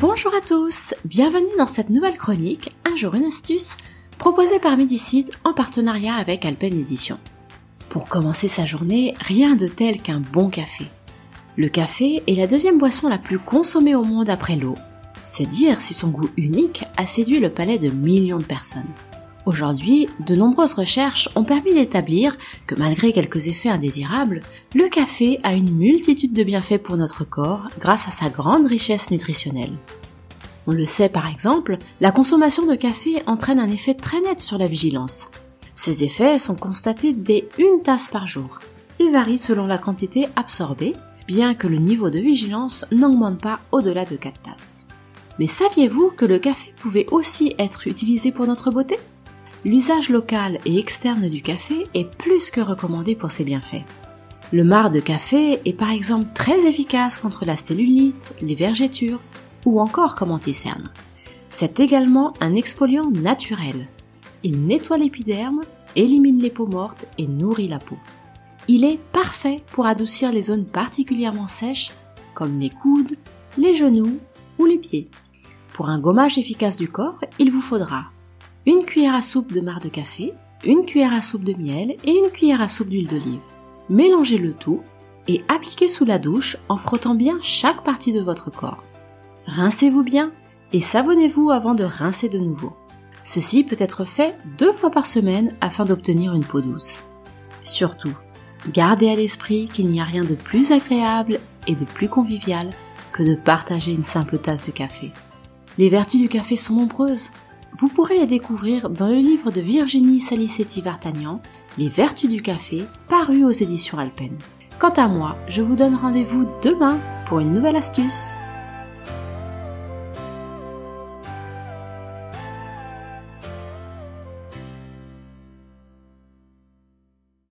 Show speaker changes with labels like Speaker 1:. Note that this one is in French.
Speaker 1: Bonjour à tous, bienvenue dans cette nouvelle chronique, un jour une astuce, proposée par Medicide en partenariat avec Alpen Edition. Pour commencer sa journée, rien de tel qu'un bon café. Le café est la deuxième boisson la plus consommée au monde après l'eau. C'est dire si son goût unique a séduit le palais de millions de personnes. Aujourd'hui, de nombreuses recherches ont permis d'établir que malgré quelques effets indésirables, le café a une multitude de bienfaits pour notre corps grâce à sa grande richesse nutritionnelle. On le sait par exemple, la consommation de café entraîne un effet très net sur la vigilance. Ces effets sont constatés dès une tasse par jour et varient selon la quantité absorbée, bien que le niveau de vigilance n'augmente pas au-delà de 4 tasses. Mais saviez-vous que le café pouvait aussi être utilisé pour notre beauté? L'usage local et externe du café est plus que recommandé pour ses bienfaits. Le marc de café est par exemple très efficace contre la cellulite, les vergetures ou encore comme anti-cerne. C'est également un exfoliant naturel. Il nettoie l'épiderme, élimine les peaux mortes et nourrit la peau. Il est parfait pour adoucir les zones particulièrement sèches comme les coudes, les genoux ou les pieds. Pour un gommage efficace du corps, il vous faudra une cuillère à soupe de marc de café, une cuillère à soupe de miel et une cuillère à soupe d'huile d'olive. Mélangez le tout et appliquez sous la douche en frottant bien chaque partie de votre corps. Rincez-vous bien et savonnez-vous avant de rincer de nouveau. Ceci peut être fait deux fois par semaine afin d'obtenir une peau douce. Surtout, gardez à l'esprit qu'il n'y a rien de plus agréable et de plus convivial que de partager une simple tasse de café. Les vertus du café sont nombreuses. Vous pourrez les découvrir dans le livre de Virginie Salicetti-Vartagnan, Les vertus du café, paru aux éditions Alpen. Quant à moi, je vous donne rendez-vous demain pour une nouvelle astuce.